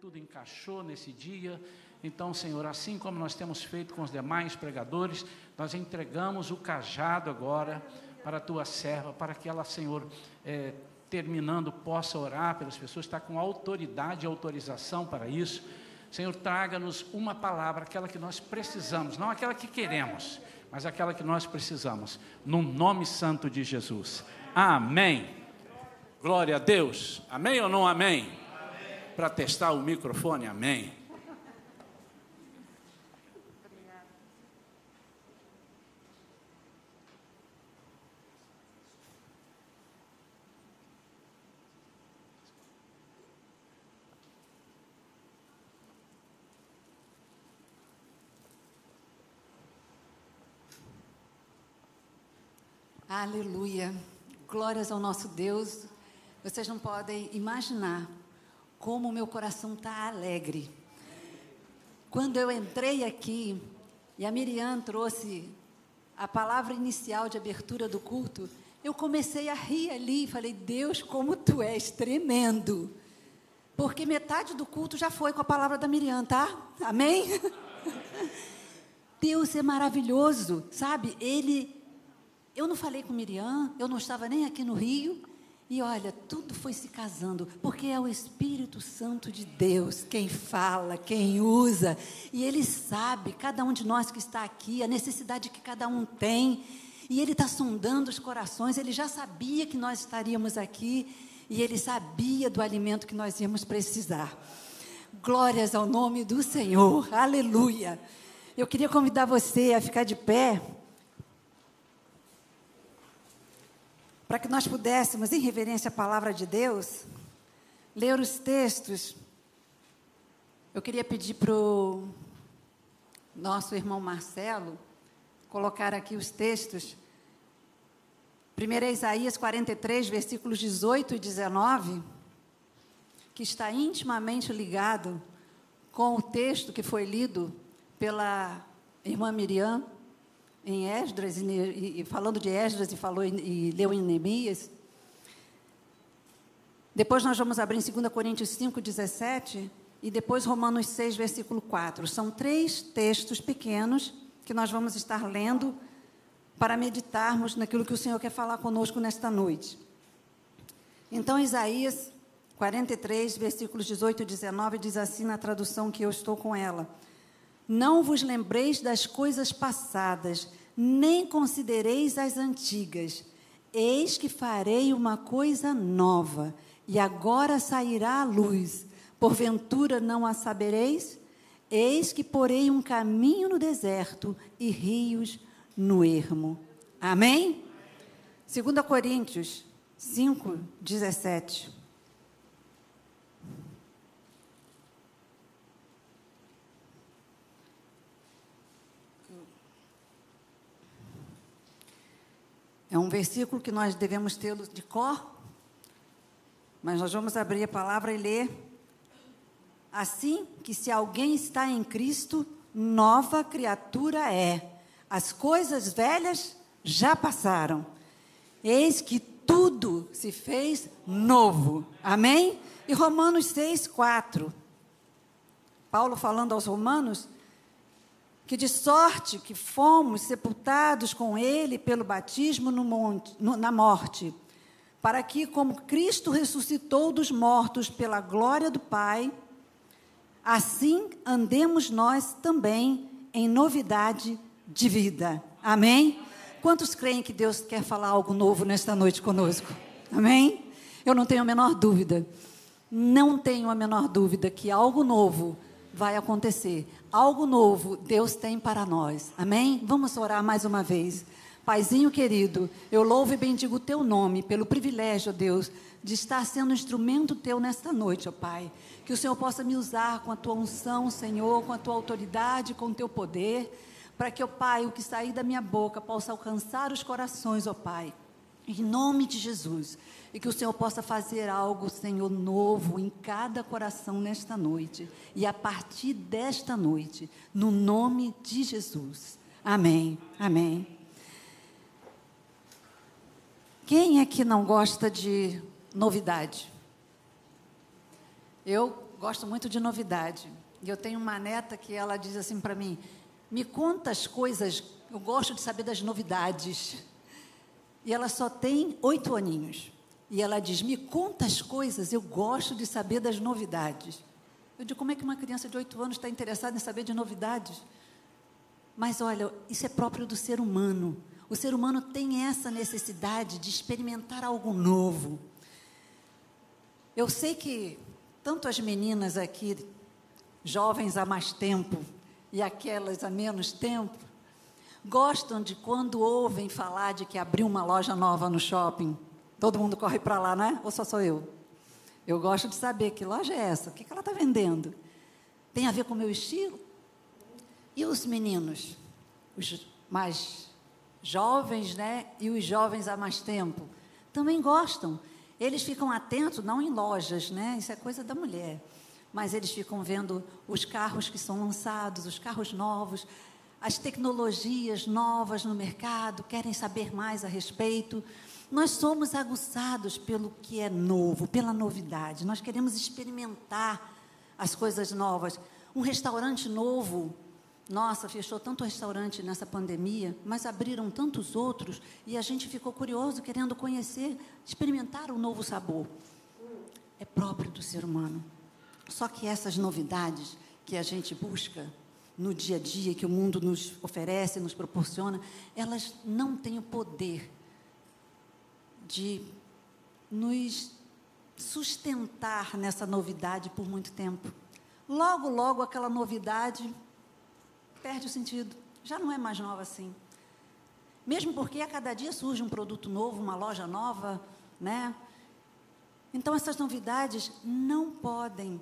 tudo encaixou nesse dia. Então, Senhor, assim como nós temos feito com os demais pregadores, nós entregamos o cajado agora para a tua serva, para que ela, Senhor, é, terminando, possa orar pelas pessoas, está com autoridade e autorização para isso. Senhor, traga-nos uma palavra, aquela que nós precisamos, não aquela que queremos, mas aquela que nós precisamos, no nome santo de Jesus. Amém. Glória a Deus. Amém ou não amém? Para testar o microfone, amém. Aleluia. Glórias ao nosso Deus. Vocês não podem imaginar como o meu coração está alegre. Quando eu entrei aqui e a Miriam trouxe a palavra inicial de abertura do culto, eu comecei a rir ali e falei: Deus, como tu és tremendo. Porque metade do culto já foi com a palavra da Miriam, tá? Amém? Deus é maravilhoso, sabe? Ele eu não falei com Miriam, eu não estava nem aqui no Rio. E olha, tudo foi se casando, porque é o Espírito Santo de Deus quem fala, quem usa. E Ele sabe, cada um de nós que está aqui, a necessidade que cada um tem. E Ele está sondando os corações, Ele já sabia que nós estaríamos aqui. E Ele sabia do alimento que nós íamos precisar. Glórias ao nome do Senhor, aleluia. Eu queria convidar você a ficar de pé. Para que nós pudéssemos, em reverência à palavra de Deus, ler os textos. Eu queria pedir para o nosso irmão Marcelo colocar aqui os textos. Primeiro é Isaías 43, versículos 18 e 19, que está intimamente ligado com o texto que foi lido pela irmã Miriam em Esdras, e, e, falando de Esdras, e, falou, e, e leu em Neemias. Depois nós vamos abrir em 2 Coríntios 5, 17, e depois Romanos 6, versículo 4. São três textos pequenos que nós vamos estar lendo para meditarmos naquilo que o Senhor quer falar conosco nesta noite. Então, Isaías 43, versículos 18 e 19, diz assim na tradução que eu estou com ela. Não vos lembreis das coisas passadas, nem considereis as antigas. Eis que farei uma coisa nova, e agora sairá a luz. Porventura não a sabereis? Eis que porei um caminho no deserto e rios no ermo. Amém? 2 Coríntios 5, 17. É um versículo que nós devemos tê-lo de cor, mas nós vamos abrir a palavra e ler. Assim que se alguém está em Cristo, nova criatura é. As coisas velhas já passaram. Eis que tudo se fez novo. Amém? E Romanos 6, 4. Paulo falando aos Romanos, que de sorte que fomos sepultados com ele pelo batismo no monte, no, na morte, para que, como Cristo ressuscitou dos mortos pela glória do Pai, assim andemos nós também em novidade de vida. Amém? Quantos creem que Deus quer falar algo novo nesta noite conosco? Amém? Eu não tenho a menor dúvida. Não tenho a menor dúvida que algo novo vai acontecer. Algo novo Deus tem para nós. Amém? Vamos orar mais uma vez. Paizinho querido, eu louvo e bendigo o teu nome pelo privilégio, Deus, de estar sendo instrumento teu nesta noite, ó Pai. Que o Senhor possa me usar com a tua unção, Senhor, com a tua autoridade, com o teu poder, para que, ó Pai, o que sair da minha boca possa alcançar os corações, ó Pai. Em nome de Jesus. E que o Senhor possa fazer algo, Senhor, novo em cada coração nesta noite. E a partir desta noite, no nome de Jesus. Amém. Amém. Quem é que não gosta de novidade? Eu gosto muito de novidade. E eu tenho uma neta que ela diz assim para mim: me conta as coisas, eu gosto de saber das novidades. E ela só tem oito aninhos. E ela diz: me conta as coisas, eu gosto de saber das novidades. Eu digo: como é que uma criança de oito anos está interessada em saber de novidades? Mas olha, isso é próprio do ser humano. O ser humano tem essa necessidade de experimentar algo novo. Eu sei que tanto as meninas aqui, jovens há mais tempo, e aquelas há menos tempo, gostam de quando ouvem falar de que abriu uma loja nova no shopping. Todo mundo corre para lá, né? Ou só sou eu? Eu gosto de saber que loja é essa, o que ela está vendendo. Tem a ver com o meu estilo? E os meninos, os mais jovens, né? E os jovens há mais tempo, também gostam. Eles ficam atentos, não em lojas, né? Isso é coisa da mulher. Mas eles ficam vendo os carros que são lançados, os carros novos, as tecnologias novas no mercado, querem saber mais a respeito. Nós somos aguçados pelo que é novo, pela novidade. Nós queremos experimentar as coisas novas. Um restaurante novo, nossa, fechou tanto restaurante nessa pandemia, mas abriram tantos outros e a gente ficou curioso, querendo conhecer, experimentar um novo sabor. É próprio do ser humano. Só que essas novidades que a gente busca no dia a dia, que o mundo nos oferece, nos proporciona, elas não têm o poder de nos sustentar nessa novidade por muito tempo. Logo, logo, aquela novidade perde o sentido. Já não é mais nova assim. Mesmo porque a cada dia surge um produto novo, uma loja nova, né? Então essas novidades não podem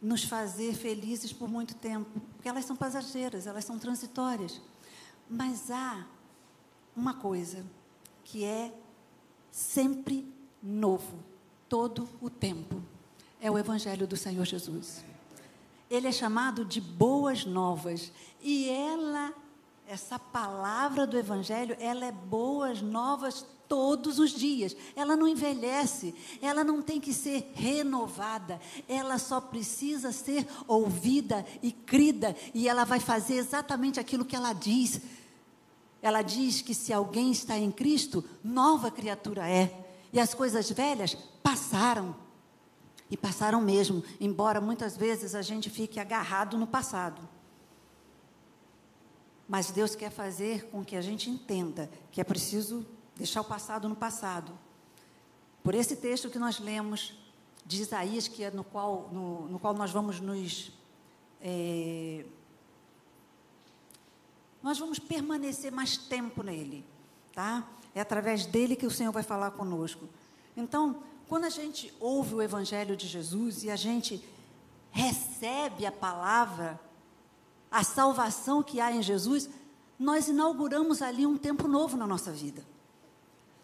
nos fazer felizes por muito tempo, porque elas são passageiras, elas são transitórias. Mas há uma coisa que é sempre novo, todo o tempo. É o evangelho do Senhor Jesus ele é chamado de boas novas. E ela, essa palavra do Evangelho, ela é boas novas todos os dias. Ela não envelhece, ela não tem que ser renovada, ela só precisa ser ouvida e crida, e ela vai fazer exatamente aquilo que ela diz. Ela diz que se alguém está em Cristo, nova criatura é. E as coisas velhas passaram. E passaram mesmo, embora muitas vezes a gente fique agarrado no passado. Mas Deus quer fazer com que a gente entenda que é preciso deixar o passado no passado. Por esse texto que nós lemos de Isaías, que é no qual, no, no qual nós vamos nos. É, nós vamos permanecer mais tempo nele, tá? É através dele que o Senhor vai falar conosco. Então, quando a gente ouve o Evangelho de Jesus e a gente recebe a palavra, a salvação que há em Jesus, nós inauguramos ali um tempo novo na nossa vida.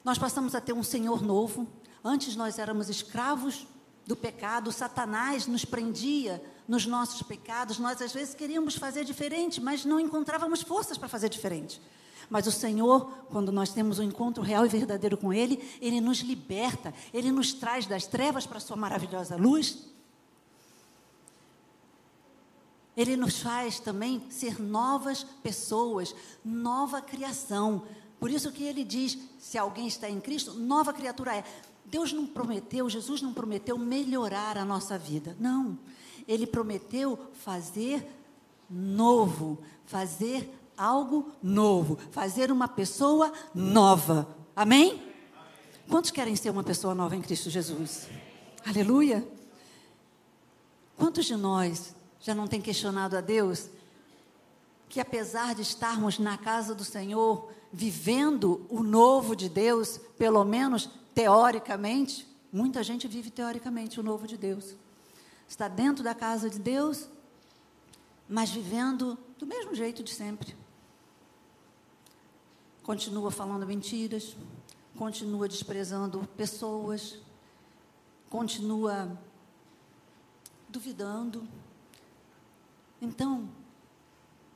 Nós passamos a ter um Senhor novo. Antes nós éramos escravos do pecado, Satanás nos prendia nos nossos pecados. Nós às vezes queríamos fazer diferente, mas não encontrávamos forças para fazer diferente. Mas o Senhor, quando nós temos um encontro real e verdadeiro com Ele, Ele nos liberta, Ele nos traz das trevas para a Sua maravilhosa luz. Ele nos faz também ser novas pessoas, nova criação. Por isso que ele diz: se alguém está em Cristo, nova criatura é. Deus não prometeu, Jesus não prometeu melhorar a nossa vida. Não. Ele prometeu fazer novo, fazer algo novo, fazer uma pessoa nova. Amém? Quantos querem ser uma pessoa nova em Cristo Jesus? Aleluia. Quantos de nós já não tem questionado a Deus que apesar de estarmos na casa do Senhor, vivendo o novo de Deus, pelo menos teoricamente, muita gente vive teoricamente o novo de Deus. Está dentro da casa de Deus, mas vivendo do mesmo jeito de sempre continua falando mentiras, continua desprezando pessoas, continua duvidando. Então,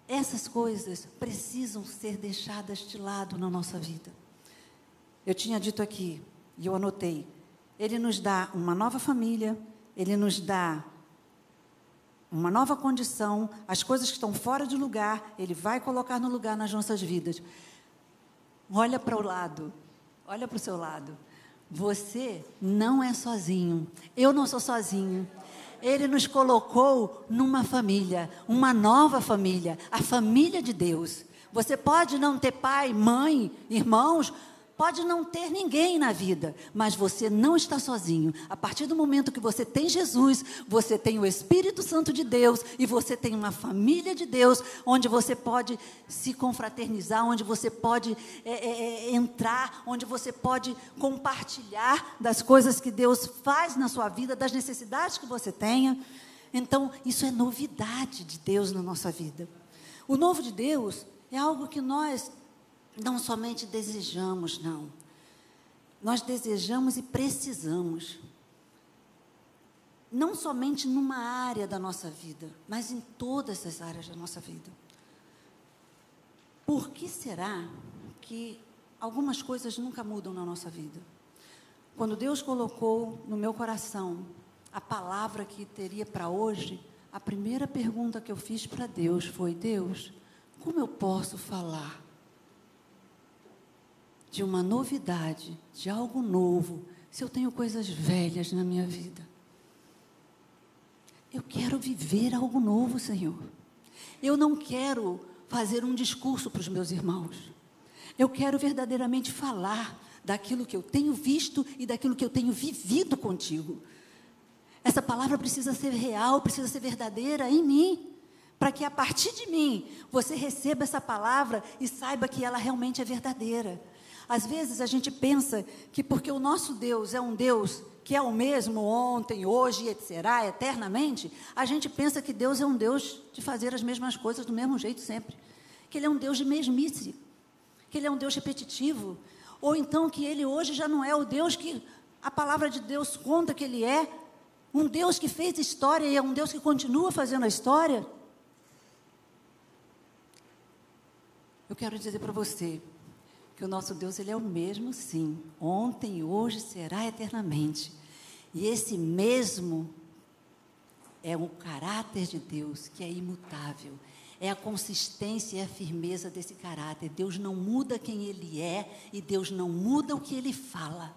essas coisas precisam ser deixadas de lado na nossa vida. Eu tinha dito aqui, e eu anotei, ele nos dá uma nova família, ele nos dá uma nova condição, as coisas que estão fora de lugar, Ele vai colocar no lugar nas nossas vidas. Olha para o lado, olha para o seu lado. Você não é sozinho. Eu não sou sozinho. Ele nos colocou numa família, uma nova família, a família de Deus. Você pode não ter pai, mãe, irmãos, Pode não ter ninguém na vida, mas você não está sozinho. A partir do momento que você tem Jesus, você tem o Espírito Santo de Deus e você tem uma família de Deus, onde você pode se confraternizar, onde você pode é, é, é, entrar, onde você pode compartilhar das coisas que Deus faz na sua vida, das necessidades que você tenha. Então, isso é novidade de Deus na nossa vida. O novo de Deus é algo que nós não somente desejamos, não. Nós desejamos e precisamos. Não somente numa área da nossa vida, mas em todas as áreas da nossa vida. Por que será que algumas coisas nunca mudam na nossa vida? Quando Deus colocou no meu coração a palavra que teria para hoje, a primeira pergunta que eu fiz para Deus foi: Deus, como eu posso falar de uma novidade, de algo novo, se eu tenho coisas velhas na minha vida? Eu quero viver algo novo, Senhor. Eu não quero fazer um discurso para os meus irmãos. Eu quero verdadeiramente falar daquilo que eu tenho visto e daquilo que eu tenho vivido contigo. Essa palavra precisa ser real, precisa ser verdadeira em mim, para que a partir de mim você receba essa palavra e saiba que ela realmente é verdadeira. Às vezes a gente pensa que porque o nosso Deus é um Deus que é o mesmo ontem, hoje e será eternamente, a gente pensa que Deus é um Deus de fazer as mesmas coisas do mesmo jeito sempre. Que Ele é um Deus de mesmice, que Ele é um Deus repetitivo, ou então que Ele hoje já não é o Deus que a palavra de Deus conta que Ele é, um Deus que fez história e é um Deus que continua fazendo a história. Eu quero dizer para você, o nosso Deus ele é o mesmo, sim, ontem, hoje, será eternamente. E esse mesmo é o caráter de Deus que é imutável. É a consistência e a firmeza desse caráter. Deus não muda quem ele é e Deus não muda o que ele fala.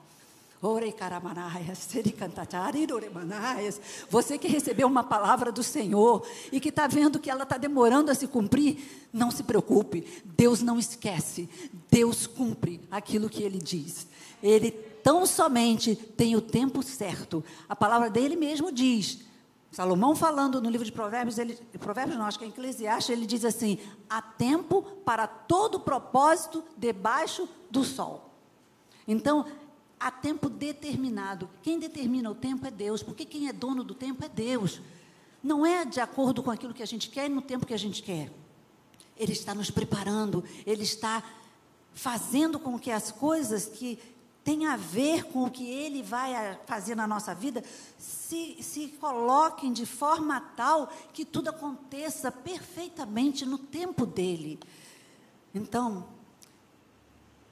Você que recebeu uma palavra do Senhor e que está vendo que ela está demorando a se cumprir, não se preocupe. Deus não esquece. Deus cumpre aquilo que Ele diz. Ele tão somente tem o tempo certo. A palavra dele mesmo diz. Salomão falando no livro de Provérbios, ele, Provérbios não, acho que é Eclesiastes, ele diz assim: há tempo para todo propósito debaixo do sol. Então, há tempo determinado. Quem determina o tempo é Deus, porque quem é dono do tempo é Deus. Não é de acordo com aquilo que a gente quer e no tempo que a gente quer. Ele está nos preparando, ele está fazendo com que as coisas que têm a ver com o que ele vai fazer na nossa vida se, se coloquem de forma tal que tudo aconteça perfeitamente no tempo dele. Então,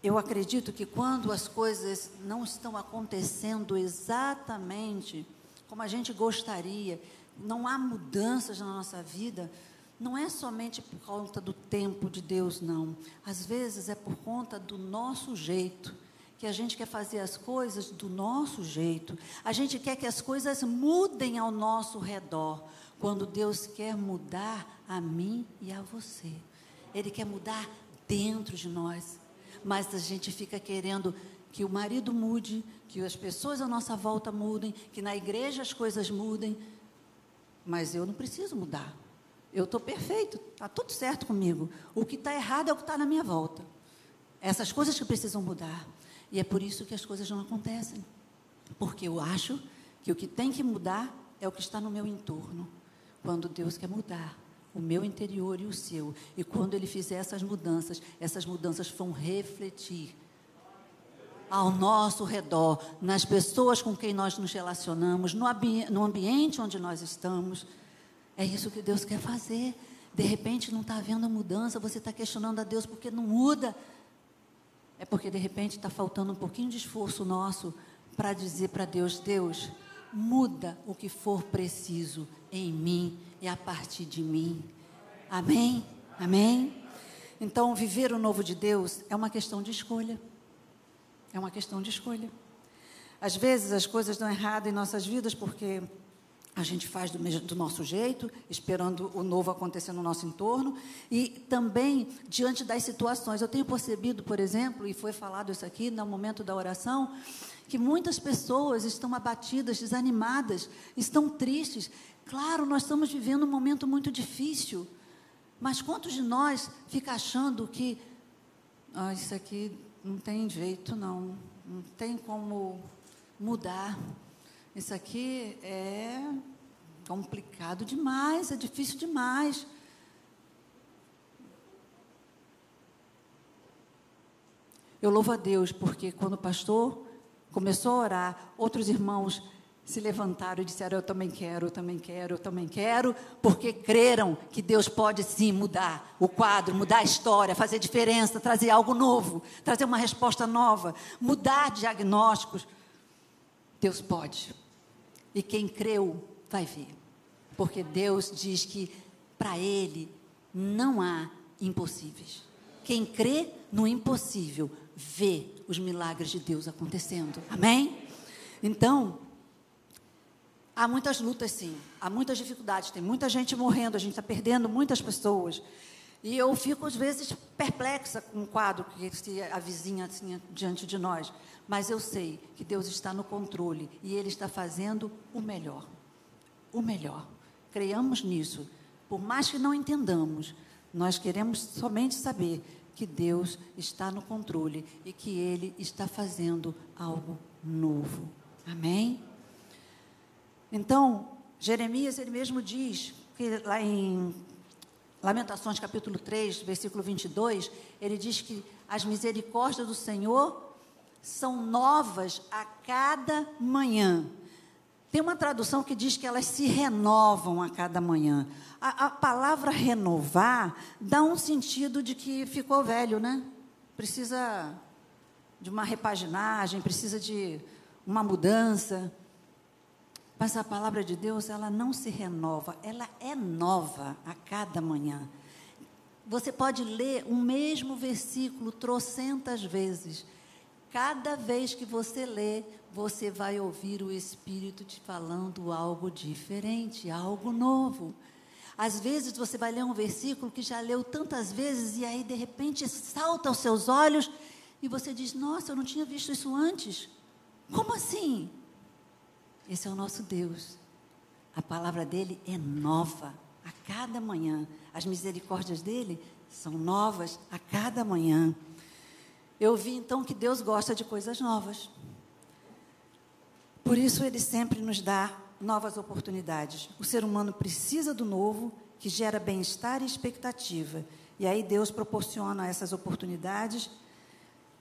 eu acredito que quando as coisas não estão acontecendo exatamente como a gente gostaria, não há mudanças na nossa vida, não é somente por conta do tempo de Deus, não. Às vezes é por conta do nosso jeito, que a gente quer fazer as coisas do nosso jeito. A gente quer que as coisas mudem ao nosso redor, quando Deus quer mudar a mim e a você. Ele quer mudar dentro de nós mas a gente fica querendo que o marido mude, que as pessoas à nossa volta mudem, que na igreja as coisas mudem. Mas eu não preciso mudar. Eu estou perfeito, está tudo certo comigo. O que está errado é o que está na minha volta. Essas coisas que precisam mudar. E é por isso que as coisas não acontecem. Porque eu acho que o que tem que mudar é o que está no meu entorno. Quando Deus quer mudar, o meu interior e o seu. E quando ele fizer essas mudanças, essas mudanças vão refletir ao nosso redor, nas pessoas com quem nós nos relacionamos, no, ambi no ambiente onde nós estamos. É isso que Deus quer fazer. De repente não está havendo mudança, você está questionando a Deus porque não muda. É porque de repente está faltando um pouquinho de esforço nosso para dizer para Deus: Deus, muda o que for preciso em mim e a partir de mim. Amém? Amém? Então, viver o novo de Deus é uma questão de escolha. É uma questão de escolha. Às vezes as coisas dão errado em nossas vidas porque a gente faz do, mesmo, do, nosso jeito, esperando o novo acontecer no nosso entorno, e também diante das situações. Eu tenho percebido, por exemplo, e foi falado isso aqui no momento da oração, que muitas pessoas estão abatidas, desanimadas, estão tristes. Claro, nós estamos vivendo um momento muito difícil, mas quantos de nós fica achando que ah, isso aqui não tem jeito, não, não tem como mudar? Isso aqui é complicado demais, é difícil demais. Eu louvo a Deus porque quando o pastor começou a orar, outros irmãos se levantaram e disseram: Eu também quero, eu também quero, eu também quero, porque creram que Deus pode sim mudar o quadro, mudar a história, fazer diferença, trazer algo novo, trazer uma resposta nova, mudar diagnósticos. Deus pode. E quem creu, vai ver. Porque Deus diz que para Ele não há impossíveis. Quem crê no impossível, vê os milagres de Deus acontecendo. Amém? Então, há muitas lutas, sim. Há muitas dificuldades. Tem muita gente morrendo, a gente está perdendo muitas pessoas. E eu fico, às vezes, perplexa com o quadro que se avizinha assim, diante de nós. Mas eu sei que Deus está no controle e Ele está fazendo o melhor o melhor. Creiamos nisso. Por mais que não entendamos, nós queremos somente saber que Deus está no controle e que Ele está fazendo algo novo. Amém? Então, Jeremias, ele mesmo diz, que lá em Lamentações capítulo 3, versículo 22, ele diz que as misericórdias do Senhor são novas a cada manhã. Tem uma tradução que diz que elas se renovam a cada manhã. A, a, palavra renovar dá um sentido de que ficou velho, né? Precisa de uma repaginagem, precisa de uma mudança. Mas a palavra de Deus, ela não se renova, ela é nova a cada manhã. Você pode ler o mesmo versículo trocentas vezes. Cada vez que você lê, você vai ouvir o Espírito te falando algo diferente, algo novo. Às vezes você vai ler um versículo que já leu tantas vezes e aí de repente salta aos seus olhos e você diz: Nossa, eu não tinha visto isso antes. Como assim? Esse é o nosso Deus. A palavra dele é nova a cada manhã. As misericórdias dele são novas a cada manhã. Eu vi então que Deus gosta de coisas novas. Por isso, Ele sempre nos dá novas oportunidades. O ser humano precisa do novo, que gera bem-estar e expectativa. E aí Deus proporciona essas oportunidades.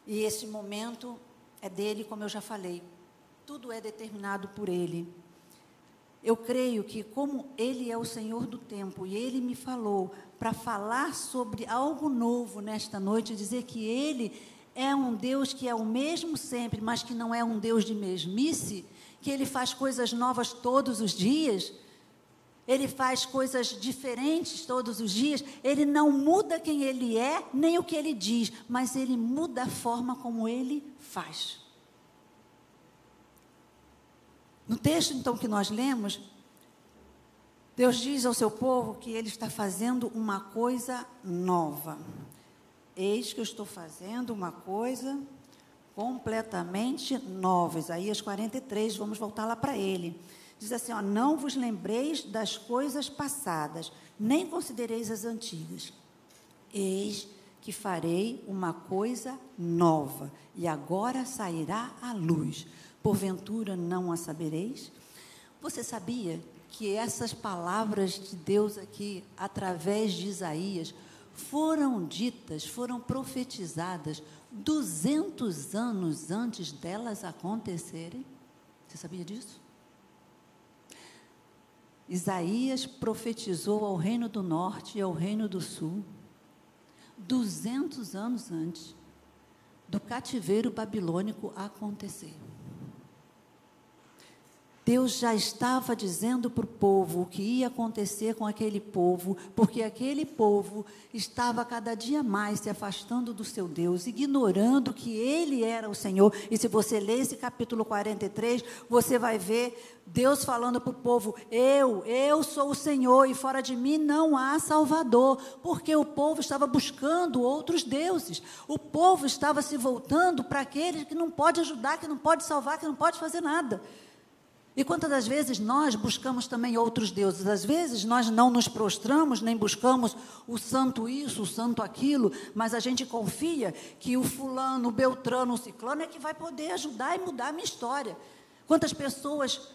E esse momento é dele, como eu já falei. Tudo é determinado por Ele. Eu creio que, como Ele é o Senhor do tempo, e Ele me falou para falar sobre algo novo nesta noite, dizer que Ele é um Deus que é o mesmo sempre, mas que não é um Deus de mesmice, que ele faz coisas novas todos os dias, ele faz coisas diferentes todos os dias, ele não muda quem ele é, nem o que ele diz, mas ele muda a forma como ele faz. No texto então que nós lemos, Deus diz ao seu povo que ele está fazendo uma coisa nova. Eis que eu estou fazendo uma coisa completamente nova. Isaías 43, vamos voltar lá para ele. Diz assim: ó, Não vos lembreis das coisas passadas, nem considereis as antigas. Eis que farei uma coisa nova, e agora sairá à luz. Porventura não a sabereis? Você sabia que essas palavras de Deus aqui, através de Isaías, foram ditas, foram profetizadas 200 anos antes delas acontecerem. Você sabia disso? Isaías profetizou ao reino do norte e ao reino do sul, 200 anos antes do cativeiro babilônico acontecer. Deus já estava dizendo para o povo o que ia acontecer com aquele povo, porque aquele povo estava cada dia mais se afastando do seu Deus, ignorando que Ele era o Senhor. E se você ler esse capítulo 43, você vai ver Deus falando para o povo: Eu, eu sou o Senhor, e fora de mim não há Salvador, porque o povo estava buscando outros deuses, o povo estava se voltando para aqueles que não pode ajudar, que não pode salvar, que não pode fazer nada. E quantas das vezes nós buscamos também outros deuses? Às vezes nós não nos prostramos, nem buscamos o santo isso, o santo aquilo, mas a gente confia que o fulano, o beltrano, o ciclano é que vai poder ajudar e mudar a minha história. Quantas pessoas,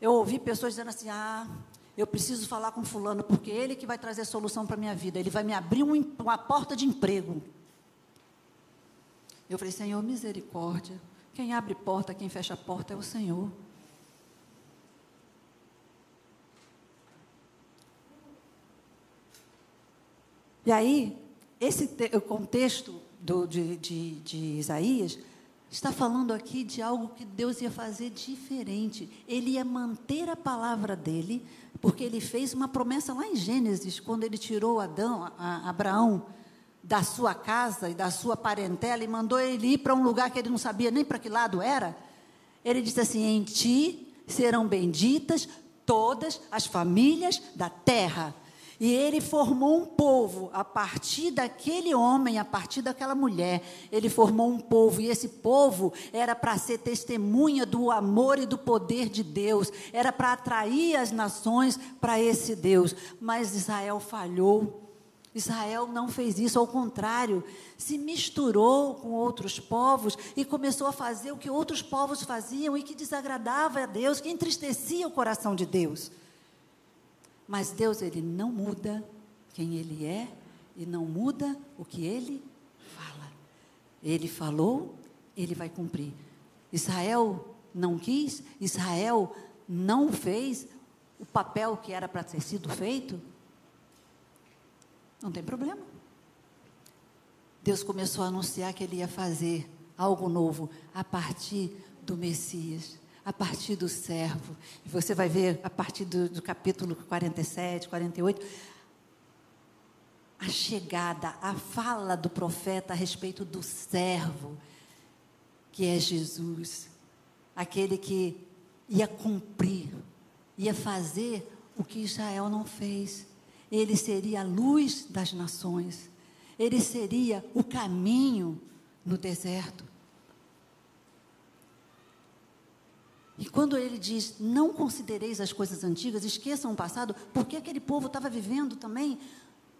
eu ouvi pessoas dizendo assim: ah, eu preciso falar com fulano, porque ele que vai trazer solução para a minha vida, ele vai me abrir um, uma porta de emprego. Eu falei, Senhor, misericórdia. Quem abre porta, quem fecha porta é o Senhor. E aí, esse o contexto do, de, de, de Isaías está falando aqui de algo que Deus ia fazer diferente. Ele ia manter a palavra dele, porque ele fez uma promessa lá em Gênesis, quando ele tirou Adão, a, Abraão da sua casa e da sua parentela e mandou ele ir para um lugar que ele não sabia nem para que lado era. Ele disse assim: Em ti serão benditas todas as famílias da terra. E ele formou um povo a partir daquele homem, a partir daquela mulher. Ele formou um povo, e esse povo era para ser testemunha do amor e do poder de Deus, era para atrair as nações para esse Deus. Mas Israel falhou. Israel não fez isso, ao contrário, se misturou com outros povos e começou a fazer o que outros povos faziam e que desagradava a Deus, que entristecia o coração de Deus. Mas Deus, ele não muda quem ele é e não muda o que ele fala. Ele falou, ele vai cumprir. Israel não quis, Israel não fez o papel que era para ter sido feito. Não tem problema. Deus começou a anunciar que ele ia fazer algo novo a partir do Messias a partir do servo. Você vai ver a partir do, do capítulo 47, 48, a chegada, a fala do profeta a respeito do servo, que é Jesus, aquele que ia cumprir, ia fazer o que Israel não fez. Ele seria a luz das nações, ele seria o caminho no deserto. E quando ele diz, não considereis as coisas antigas, esqueçam o passado, porque aquele povo estava vivendo também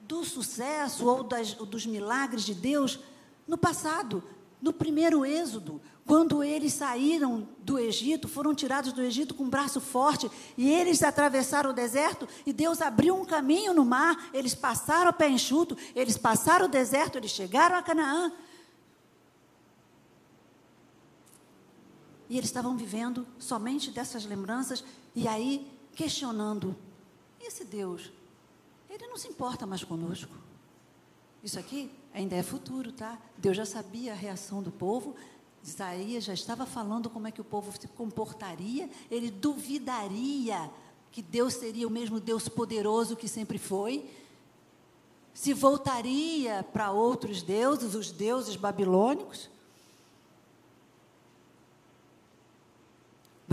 do sucesso ou das, dos milagres de Deus no passado, no primeiro êxodo, quando eles saíram do Egito, foram tirados do Egito com um braço forte, e eles atravessaram o deserto, e Deus abriu um caminho no mar, eles passaram a pé enxuto, eles passaram o deserto, eles chegaram a Canaã. E eles estavam vivendo somente dessas lembranças e aí questionando: esse Deus, ele não se importa mais conosco. Isso aqui ainda é futuro, tá? Deus já sabia a reação do povo. Isaías já estava falando como é que o povo se comportaria. Ele duvidaria que Deus seria o mesmo Deus poderoso que sempre foi. Se voltaria para outros deuses, os deuses babilônicos.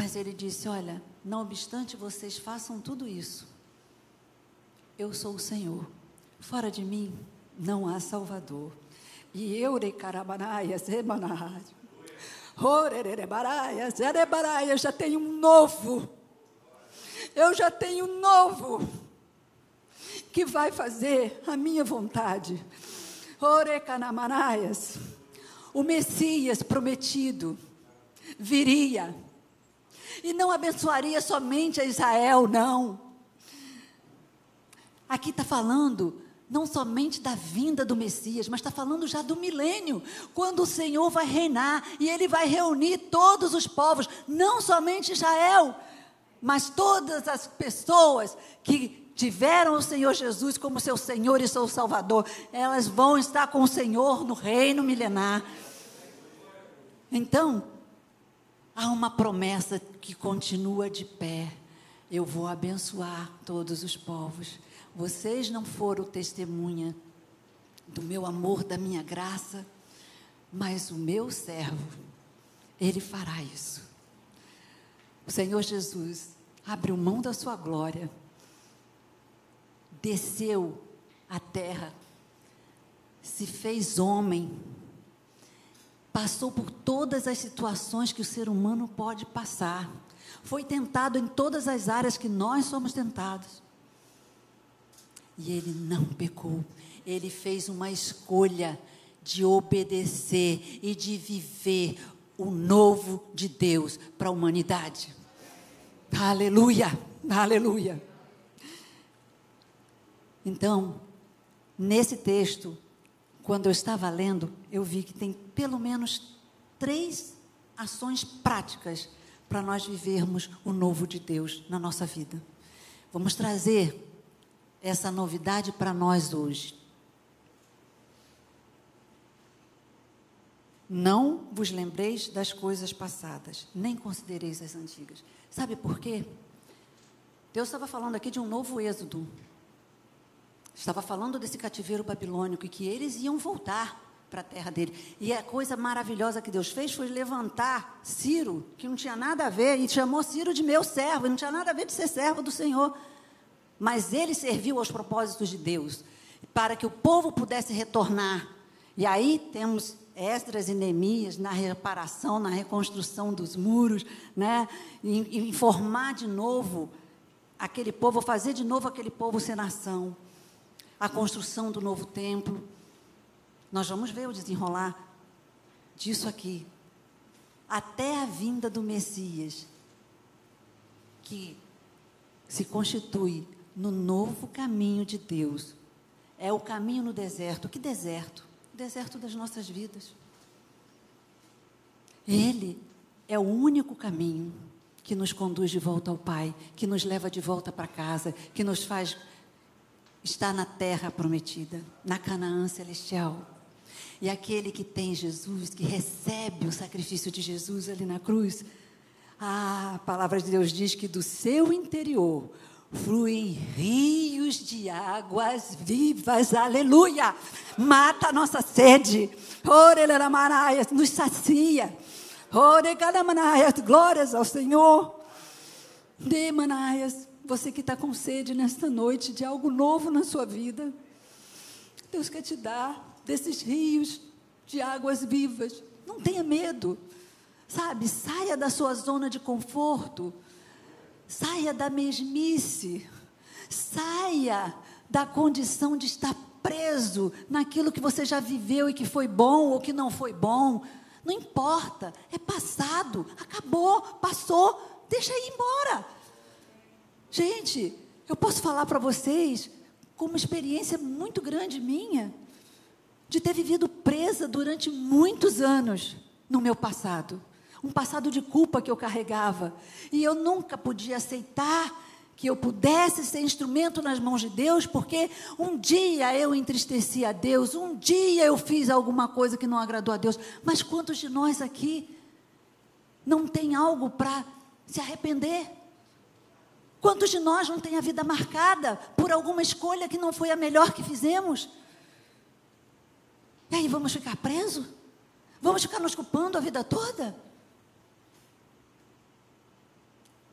Mas ele disse: Olha, não obstante vocês façam tudo isso, eu sou o Senhor. Fora de mim não há Salvador. E eu, Horerebaraia, Zerebaraia, já tenho um novo. Eu já tenho um novo que vai fazer a minha vontade. Orecanamanaias, o Messias prometido viria e não abençoaria somente a Israel, não. Aqui está falando não somente da vinda do Messias, mas está falando já do milênio, quando o Senhor vai reinar e ele vai reunir todos os povos, não somente Israel, mas todas as pessoas que tiveram o Senhor Jesus como seu Senhor e seu Salvador, elas vão estar com o Senhor no reino milenar. Então, há uma promessa que continua de pé. Eu vou abençoar todos os povos. Vocês não foram testemunha do meu amor, da minha graça, mas o meu servo, ele fará isso. O Senhor Jesus abriu mão da sua glória, desceu à terra, se fez homem, passou por todas as situações que o ser humano pode passar, foi tentado em todas as áreas que nós somos tentados. E ele não pecou, ele fez uma escolha de obedecer e de viver o novo de Deus para a humanidade. Aleluia, aleluia. Então, nesse texto, quando eu estava lendo, eu vi que tem pelo menos três ações práticas para nós vivermos o novo de Deus na nossa vida. Vamos trazer essa novidade para nós hoje. Não vos lembreis das coisas passadas, nem considereis as antigas. Sabe por quê? Deus estava falando aqui de um novo êxodo. Estava falando desse cativeiro babilônico e que eles iam voltar para a terra dele. E a coisa maravilhosa que Deus fez foi levantar Ciro, que não tinha nada a ver, e chamou Ciro de meu servo, e não tinha nada a ver de ser servo do Senhor. Mas ele serviu aos propósitos de Deus, para que o povo pudesse retornar. E aí temos Esdras e Neemias na reparação, na reconstrução dos muros, né? E, informar de novo aquele povo, fazer de novo aquele povo ser nação. A construção do novo templo. Nós vamos ver o desenrolar disso aqui. Até a vinda do Messias, que se constitui no novo caminho de Deus. É o caminho no deserto. Que deserto? deserto das nossas vidas. Ele é o único caminho que nos conduz de volta ao Pai, que nos leva de volta para casa, que nos faz estar na terra prometida, na Canaã celestial. E aquele que tem Jesus, que recebe o sacrifício de Jesus ali na cruz, a palavra de Deus diz que do seu interior fluem rios de águas vivas, aleluia. Mata a nossa sede, nos sacia. Glórias ao Senhor. De Manaias, você que está com sede nesta noite de algo novo na sua vida, Deus quer te dar desses rios de águas vivas. Não tenha medo, sabe? Saia da sua zona de conforto. Saia da mesmice. Saia da condição de estar preso naquilo que você já viveu e que foi bom ou que não foi bom. Não importa, é passado, acabou, passou, deixa ir embora. Gente, eu posso falar para vocês, com uma experiência muito grande minha, de ter vivido presa durante muitos anos no meu passado um passado de culpa que eu carregava. E eu nunca podia aceitar que eu pudesse ser instrumento nas mãos de Deus, porque um dia eu entristeci a Deus, um dia eu fiz alguma coisa que não agradou a Deus. Mas quantos de nós aqui não tem algo para se arrepender? Quantos de nós não tem a vida marcada por alguma escolha que não foi a melhor que fizemos? E aí vamos ficar presos? Vamos ficar nos culpando a vida toda?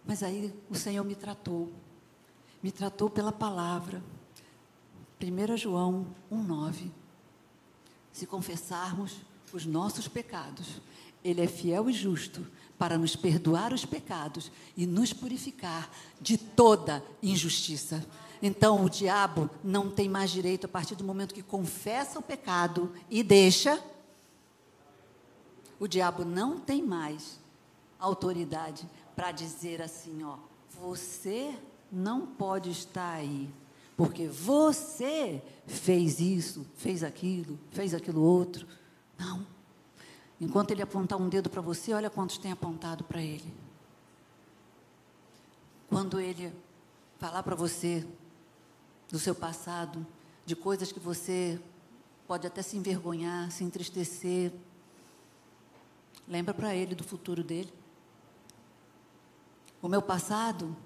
Mas aí o Senhor me tratou, me tratou pela palavra. 1 João 1,9. Se confessarmos os nossos pecados, Ele é fiel e justo para nos perdoar os pecados e nos purificar de toda injustiça. Então o diabo não tem mais direito a partir do momento que confessa o pecado e deixa. O diabo não tem mais autoridade para dizer assim, ó, você não pode estar aí, porque você fez isso, fez aquilo, fez aquilo outro. Não. Enquanto ele apontar um dedo para você, olha quantos tem apontado para ele. Quando ele falar para você do seu passado, de coisas que você pode até se envergonhar, se entristecer, lembra para ele do futuro dele. O meu passado,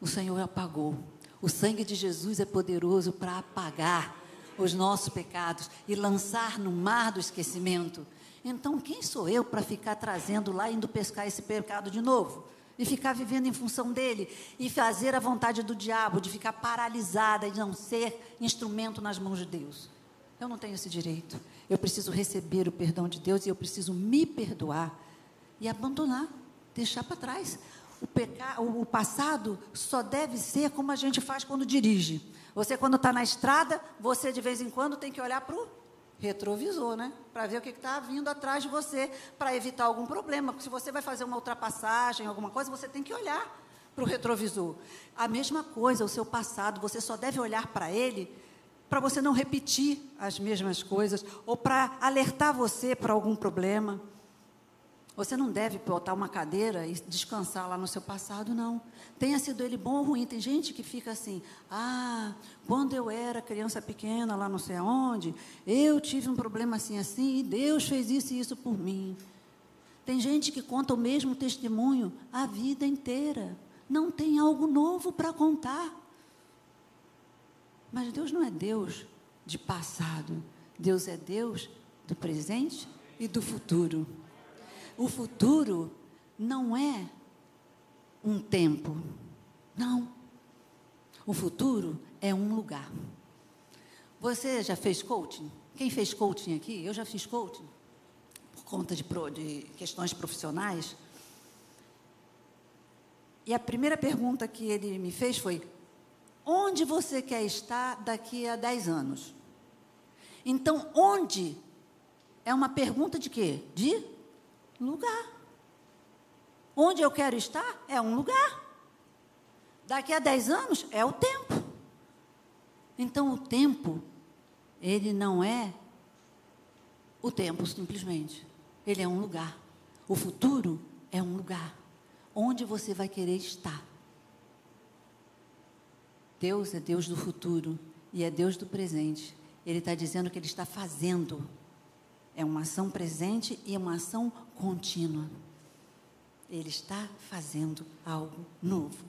o Senhor apagou. O sangue de Jesus é poderoso para apagar os nossos pecados e lançar no mar do esquecimento. Então, quem sou eu para ficar trazendo lá, indo pescar esse pecado de novo? E ficar vivendo em função dele? E fazer a vontade do diabo, de ficar paralisada e não ser instrumento nas mãos de Deus? Eu não tenho esse direito. Eu preciso receber o perdão de Deus e eu preciso me perdoar e abandonar, deixar para trás. O, peca... o passado só deve ser como a gente faz quando dirige. Você, quando está na estrada, você de vez em quando tem que olhar para o retrovisor, né? Para ver o que está vindo atrás de você, para evitar algum problema. Porque se você vai fazer uma ultrapassagem, alguma coisa, você tem que olhar para o retrovisor. A mesma coisa, o seu passado, você só deve olhar para ele para você não repetir as mesmas coisas ou para alertar você para algum problema. Você não deve botar uma cadeira e descansar lá no seu passado, não. Tenha sido ele bom ou ruim. Tem gente que fica assim: ah, quando eu era criança pequena, lá não sei aonde, eu tive um problema assim, assim, e Deus fez isso e isso por mim. Tem gente que conta o mesmo testemunho a vida inteira. Não tem algo novo para contar. Mas Deus não é Deus de passado. Deus é Deus do presente e do futuro. O futuro não é um tempo. Não. O futuro é um lugar. Você já fez coaching? Quem fez coaching aqui? Eu já fiz coaching. Por conta de, de questões profissionais. E a primeira pergunta que ele me fez foi: onde você quer estar daqui a 10 anos? Então, onde é uma pergunta de quê? De lugar. Onde eu quero estar é um lugar. Daqui a 10 anos é o tempo. Então o tempo, ele não é o tempo simplesmente. Ele é um lugar. O futuro é um lugar. Onde você vai querer estar. Deus é Deus do futuro e é Deus do presente. Ele está dizendo que Ele está fazendo. É uma ação presente e uma ação contínua. Ele está fazendo algo novo.